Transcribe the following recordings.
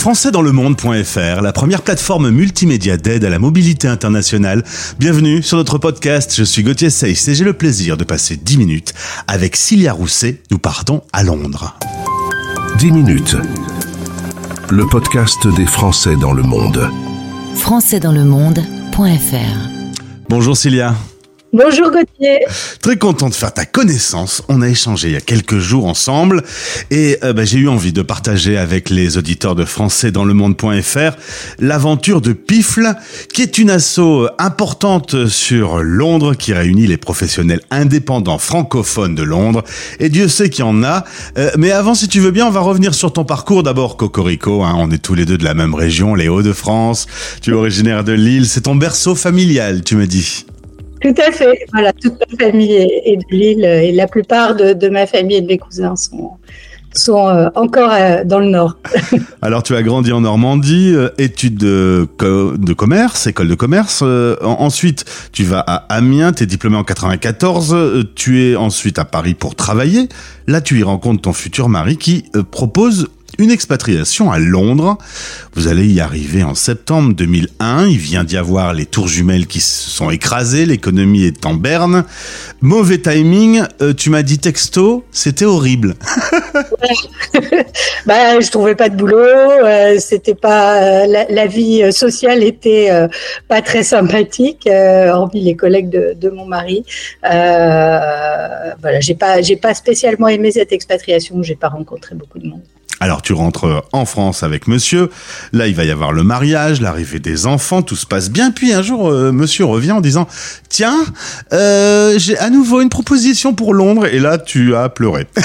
françaisdanslemonde.fr, la première plateforme multimédia d'aide à la mobilité internationale. Bienvenue sur notre podcast. Je suis Gauthier Seyss et j'ai le plaisir de passer 10 minutes avec Cilia Rousset. Nous partons à Londres. 10 minutes. Le podcast des Français dans le monde. françaisdanslemonde.fr Bonjour Cilia. Bonjour Gauthier. Très content de faire ta connaissance. On a échangé il y a quelques jours ensemble et euh, bah, j'ai eu envie de partager avec les auditeurs de français dans le monde.fr l'aventure de Pifle, qui est une asso importante sur Londres qui réunit les professionnels indépendants francophones de Londres. Et Dieu sait qu'il y en a. Euh, mais avant, si tu veux bien, on va revenir sur ton parcours. D'abord, Cocorico, hein, on est tous les deux de la même région, les Hauts-de-France. Tu es originaire de Lille. C'est ton berceau familial, tu me dis. Tout à fait. Voilà, toute ma famille est de Lille et la plupart de, ma famille et de mes cousins sont, sont euh, encore euh, dans le Nord. Alors, tu as grandi en Normandie, euh, études de, commerce, école de commerce. ensuite, tu vas à Amiens, tu es diplômé en 94. tu es ensuite à Paris pour travailler. Là, tu y rencontres ton futur mari qui propose une expatriation à Londres. Vous allez y arriver en septembre 2001. Il vient d'y avoir les tours jumelles qui se sont écrasées. L'économie est en berne. Mauvais timing. Euh, tu m'as dit texto. C'était horrible. bah, je trouvais pas de boulot. Euh, c'était pas euh, la, vie sociale était pas très sympathique, hormis les collègues de, de mon mari. voilà, j'ai pas j'ai pas spécialement aimé cette expatriation. J'ai pas rencontré beaucoup de monde. Alors tu rentres euh, en France avec monsieur, là il va y avoir le mariage, l'arrivée des enfants, tout se passe bien, puis un jour euh, monsieur revient en disant tiens, euh, j'ai à nouveau une proposition pour Londres, et là tu as pleuré.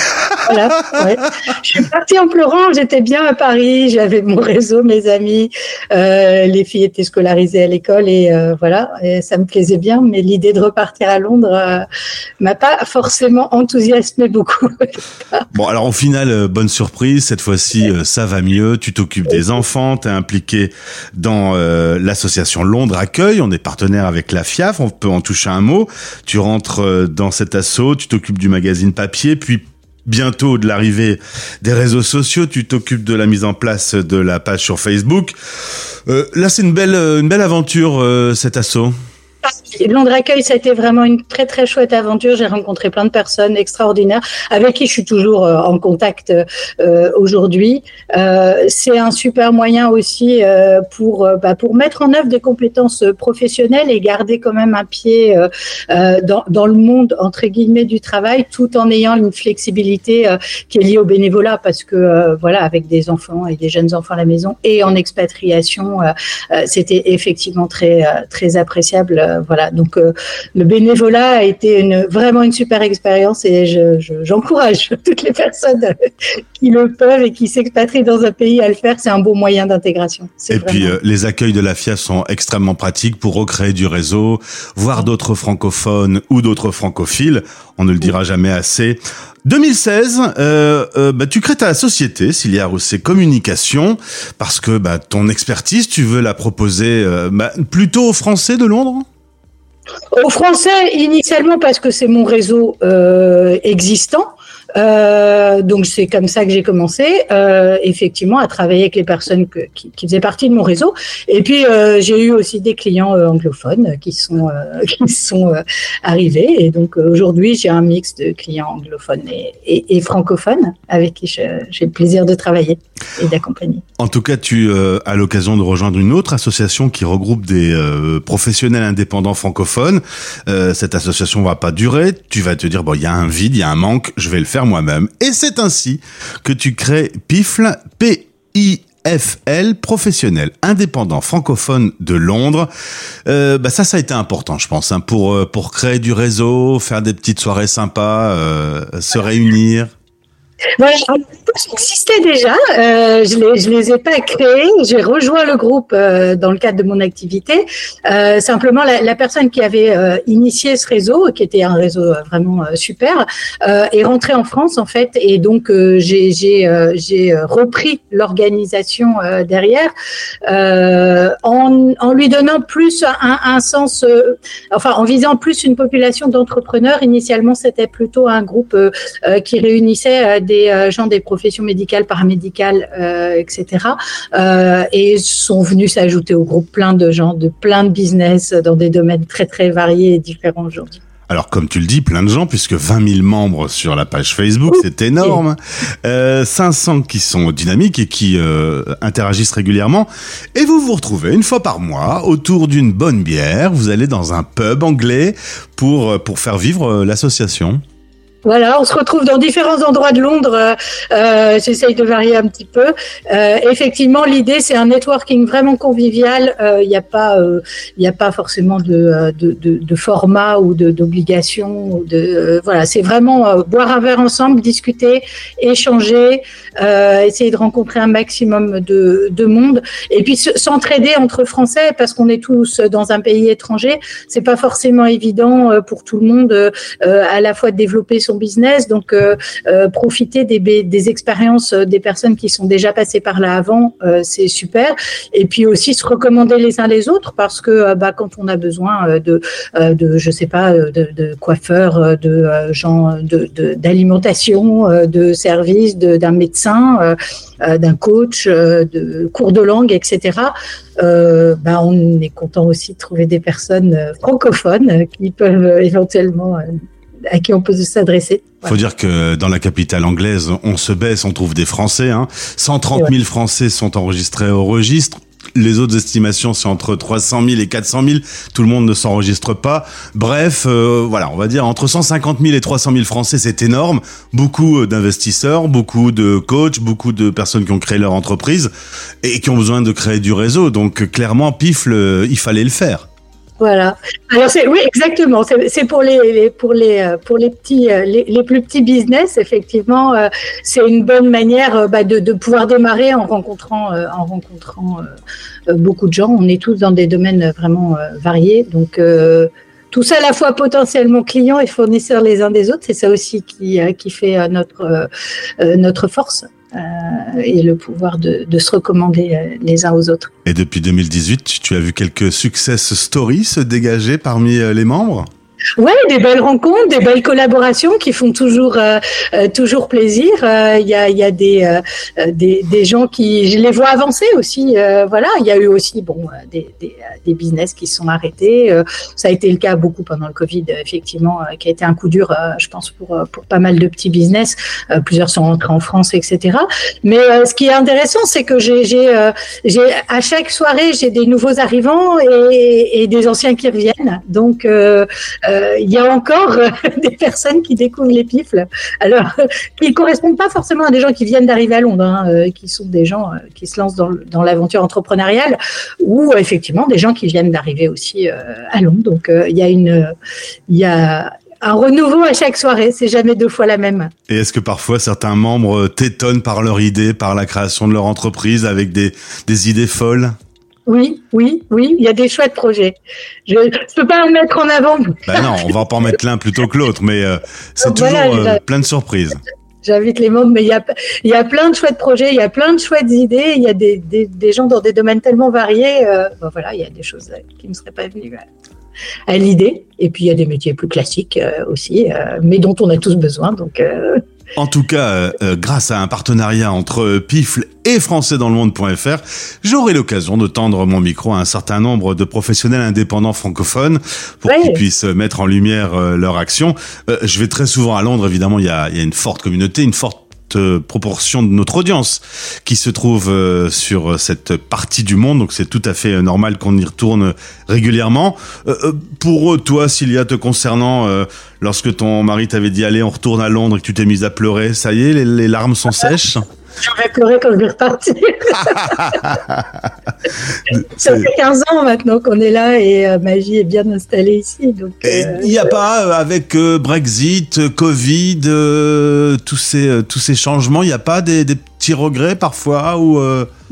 Voilà, ouais. Je suis partie en pleurant, j'étais bien à Paris, j'avais mon réseau, mes amis, les filles étaient scolarisées à l'école et voilà, et ça me plaisait bien, mais l'idée de repartir à Londres m'a pas forcément enthousiasmé beaucoup. bon alors au final, bonne surprise, cette fois-ci, euh, ça va mieux. Tu t'occupes des enfants, tu es impliqué dans euh, l'association Londres Accueil. On est partenaire avec la FIAF, on peut en toucher un mot. Tu rentres euh, dans cet assaut, tu t'occupes du magazine papier, puis bientôt de l'arrivée des réseaux sociaux, tu t'occupes de la mise en place de la page sur Facebook. là, c'est une belle, une belle aventure, cet assaut. Londres Accueil, ça a été vraiment une très très chouette aventure. J'ai rencontré plein de personnes extraordinaires avec qui je suis toujours euh, en contact euh, aujourd'hui. Euh, c'est un super moyen aussi pour bah, pour mettre en œuvre des compétences professionnelles et garder quand même un pied dans, dans le monde entre guillemets du travail, tout en ayant une flexibilité qui est liée au bénévolat parce que voilà, avec des enfants et des jeunes enfants à la maison et en expatriation, c'était effectivement très très appréciable. Voilà donc euh, le bénévolat a été une, vraiment une super expérience et j'encourage toutes les personnes qui le peuvent et qui s'expatrient dans un pays à le faire. C'est un bon moyen d'intégration. Et puis euh, les accueils de la FIA sont extrêmement pratiques pour recréer du réseau, voir d'autres francophones ou d'autres francophiles. On ne le dira jamais assez. 2016, euh, euh, bah, tu crées ta société, Cilia Rousset Communication, parce que bah, ton expertise, tu veux la proposer bah, plutôt aux Français de Londres? Au français, initialement parce que c'est mon réseau euh, existant. Euh, donc c'est comme ça que j'ai commencé, euh, effectivement, à travailler avec les personnes qui, faisaient partie de mon réseau. Et puis euh, j'ai eu aussi des clients anglophones qui sont qui sont arrivés. Et donc aujourd'hui j'ai un mix de clients anglophones et, francophones avec qui j'ai le plaisir de travailler et d'accompagner. En tout cas, tu as l'occasion de rejoindre une autre association qui regroupe des professionnels indépendants francophones. cette association va pas durer. Tu vas te dire bon, il y a un vide, il y a un manque, je vais le faire moi-même. Et c'est ainsi que tu crées PIFL, P-I-F-L, professionnel indépendant francophone de Londres. Euh, bah ça, ça a été important, je pense, hein, pour euh, pour créer du réseau, faire des petites soirées sympas, euh, se réunir. Voilà, existait déjà. Euh, je je les ai pas créés. J'ai rejoint le groupe euh, dans le cadre de mon activité. Euh, simplement, la, personne qui avait initié ce réseau, qui était un réseau vraiment super, est rentrée en France en fait, et donc j'ai repris l'organisation derrière en, en lui donnant plus un, un sens, enfin en visant plus une population d'entrepreneurs. Initialement, c'était plutôt un groupe qui réunissait des gens des professions médicales, paramédicales, etc. et sont venus s'ajouter au groupe plein de gens de plein de business dans des domaines très très variés et différents aujourd'hui. Alors, comme tu le dis, plein de gens, puisque 20 000 membres sur la page Facebook, c'est énorme. Euh, 500 qui sont dynamiques et qui euh, interagissent régulièrement. Et vous vous retrouvez une fois par mois autour d'une bonne bière. Vous allez dans un pub anglais pour, euh, pour faire vivre euh, l'association. Voilà, on se retrouve dans différents endroits de Londres. Euh, euh J'essaye de varier un petit peu. Euh, effectivement, l'idée c'est un networking vraiment convivial. Euh, il n'y a pas, il n'y a pas forcément de, de, de, de format ou d'obligation. De, voilà, c'est vraiment boire un verre ensemble, discuter, échanger, essayer de rencontrer un maximum de, de monde, et puis s'entraider entre Français parce qu'on est tous dans un pays étranger. C'est pas forcément évident pour tout le monde à la fois de développer son business. Donc, euh, euh, profiter des, expériences euh, des personnes qui sont déjà passées par là avant, c'est super. Et puis aussi se recommander les uns les autres parce que bah, quand on a besoin de, de je sais pas, de, de coiffeurs, de gens, d'alimentation, de, de, services, d'un médecin, d'un coach, de cours de langue, etc. bah, on est content aussi de trouver des personnes francophones qui peuvent éventuellement à qui on peut s'adresser. Il faut dire que dans la capitale anglaise, on se baisse, on trouve des Français. Hein. 130 000 Français sont enregistrés au registre. Les autres estimations, c'est entre 300 000 et 400 000. Tout le monde ne s'enregistre pas. Bref, euh, voilà, on va dire entre 150 000 et 300 000 Français, c'est énorme. Beaucoup euh, d'investisseurs, beaucoup de coachs, beaucoup de personnes qui ont créé leur entreprise et qui ont besoin de créer du réseau. Donc clairement, pif, il fallait le faire. Voilà. Alors c'est oui exactement. C'est pour les, pour les euh, pour les petits euh, les, les plus petits business effectivement euh, c'est une bonne manière bah, de, de pouvoir démarrer en rencontrant en rencontrant beaucoup de gens. On est tous dans des domaines vraiment variés donc tout ça à la fois potentiellement clients et fournisseurs les uns des autres. C'est ça aussi qui qui fait notre notre force. Euh, et le pouvoir de, de, se recommander euh, les uns aux autres. Et depuis 2018, tu as vu quelques success stories se dégager parmi euh, les membres? Ouais, des belles rencontres, des belles collaborations qui font toujours euh, euh, toujours plaisir. Euh, il y a y a des, des, des gens qui je les vois avancer aussi. voilà, il y a eu aussi bon des, des, des business qui se sont arrêtés. ça a été le cas beaucoup pendant le Covid, effectivement, qui a été un coup dur, je pense pour pour pas mal de petits business. plusieurs sont rentrés en France, etc. Mais ce qui est intéressant, c'est que j'ai j'ai j'ai à chaque soirée j'ai des nouveaux arrivants et, des anciens qui reviennent. Donc il y a encore euh, des personnes qui découvrent les pifles, alors qui ne correspondent pas forcément à des gens qui viennent d'arriver à Londres, hein, euh, qui sont des gens qui se lancent dans, l'aventure entrepreneuriale, ou effectivement des gens qui viennent d'arriver aussi à Londres. Donc il y a un renouveau à chaque soirée, c'est jamais deux fois la même. Et est-ce que parfois certains membres t'étonnent par leur idée, par la création de leur entreprise avec des idées folles? Oui, oui, oui, il y a des chouettes projets. Je ne peux pas en mettre en avant. Ben non, on va pas en mettre l'un plutôt que l'autre, mais euh, c'est toujours euh, plein de surprises. J'invite les membres, mais il y, a, y a plein de chouettes projets, il y a plein de chouettes idées, il y a des, des, des gens dans des domaines tellement variés. Euh, ben voilà, il y a des choses qui ne seraient pas venues à l'idée. Et puis il y a des métiers plus classiques aussi, mais dont on a tous besoin. Donc en tout cas, euh, euh, grâce à un partenariat entre Pifle et françaisdanslemonde.fr, j'aurai l'occasion de tendre mon micro à un certain nombre de professionnels indépendants francophones pour qu'ils puissent mettre en lumière euh, leur action. je vais très souvent à Londres, évidemment, il y a, il y a une forte communauté, une forte proportion de notre audience qui se trouve euh, sur cette partie du monde, donc c'est tout à fait normal qu'on y retourne régulièrement. Euh, euh, pour toi, Cilia, te concernant, lorsque ton mari t'avait dit allez, on retourne à Londres et que tu t'es mise à pleurer, ça y est, les larmes sont sèches? J'en vais pleurer quand je vais repartir. ça fait 15 ans maintenant qu'on est là et euh, ma vie est bien installée ici. Donc, il n'y a pas, euh, avec euh, Brexit, Covid, tous, ces, tous ces changements, il n'y a pas des, des petits regrets parfois ou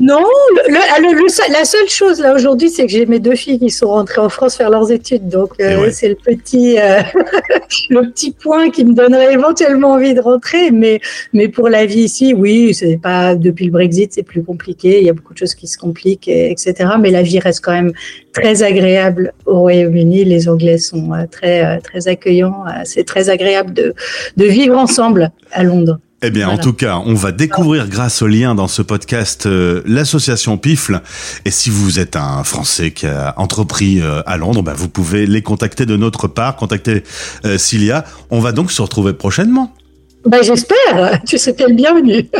non, le, la seule chose là aujourd'hui, c'est que j'ai mes deux filles qui sont rentrées en France faire leurs études, donc euh, c'est le petit euh, le petit point qui me donnerait éventuellement envie de rentrer, mais mais pour la vie ici, oui, c'est pas depuis le Brexit, c'est plus compliqué, il y a beaucoup de choses qui se compliquent, etc. Mais la vie reste quand même très agréable au Royaume-Uni. Les Anglais sont euh, très très accueillants, c'est très agréable de de vivre ensemble à Londres. Eh bien, en tout cas, on va découvrir grâce au lien dans ce podcast euh, l'association Pifle. Et si vous êtes un Français qui a entrepris euh, à Londres, bah, vous pouvez les contacter de notre part, contacter euh, Cilia. On va donc se retrouver prochainement. Bah, J'espère, tu sais le bienvenu.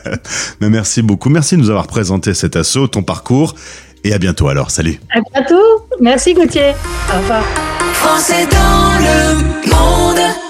Mais merci beaucoup, merci de nous avoir présenté cet assaut, ton parcours. Et à bientôt alors, salut. À bientôt, merci Gauthier. Au revoir. Français dans le monde.